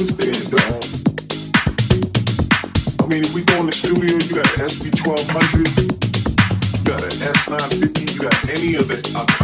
I mean, if we go in the studio, you got an SP1200, you got an S950, you got any of it.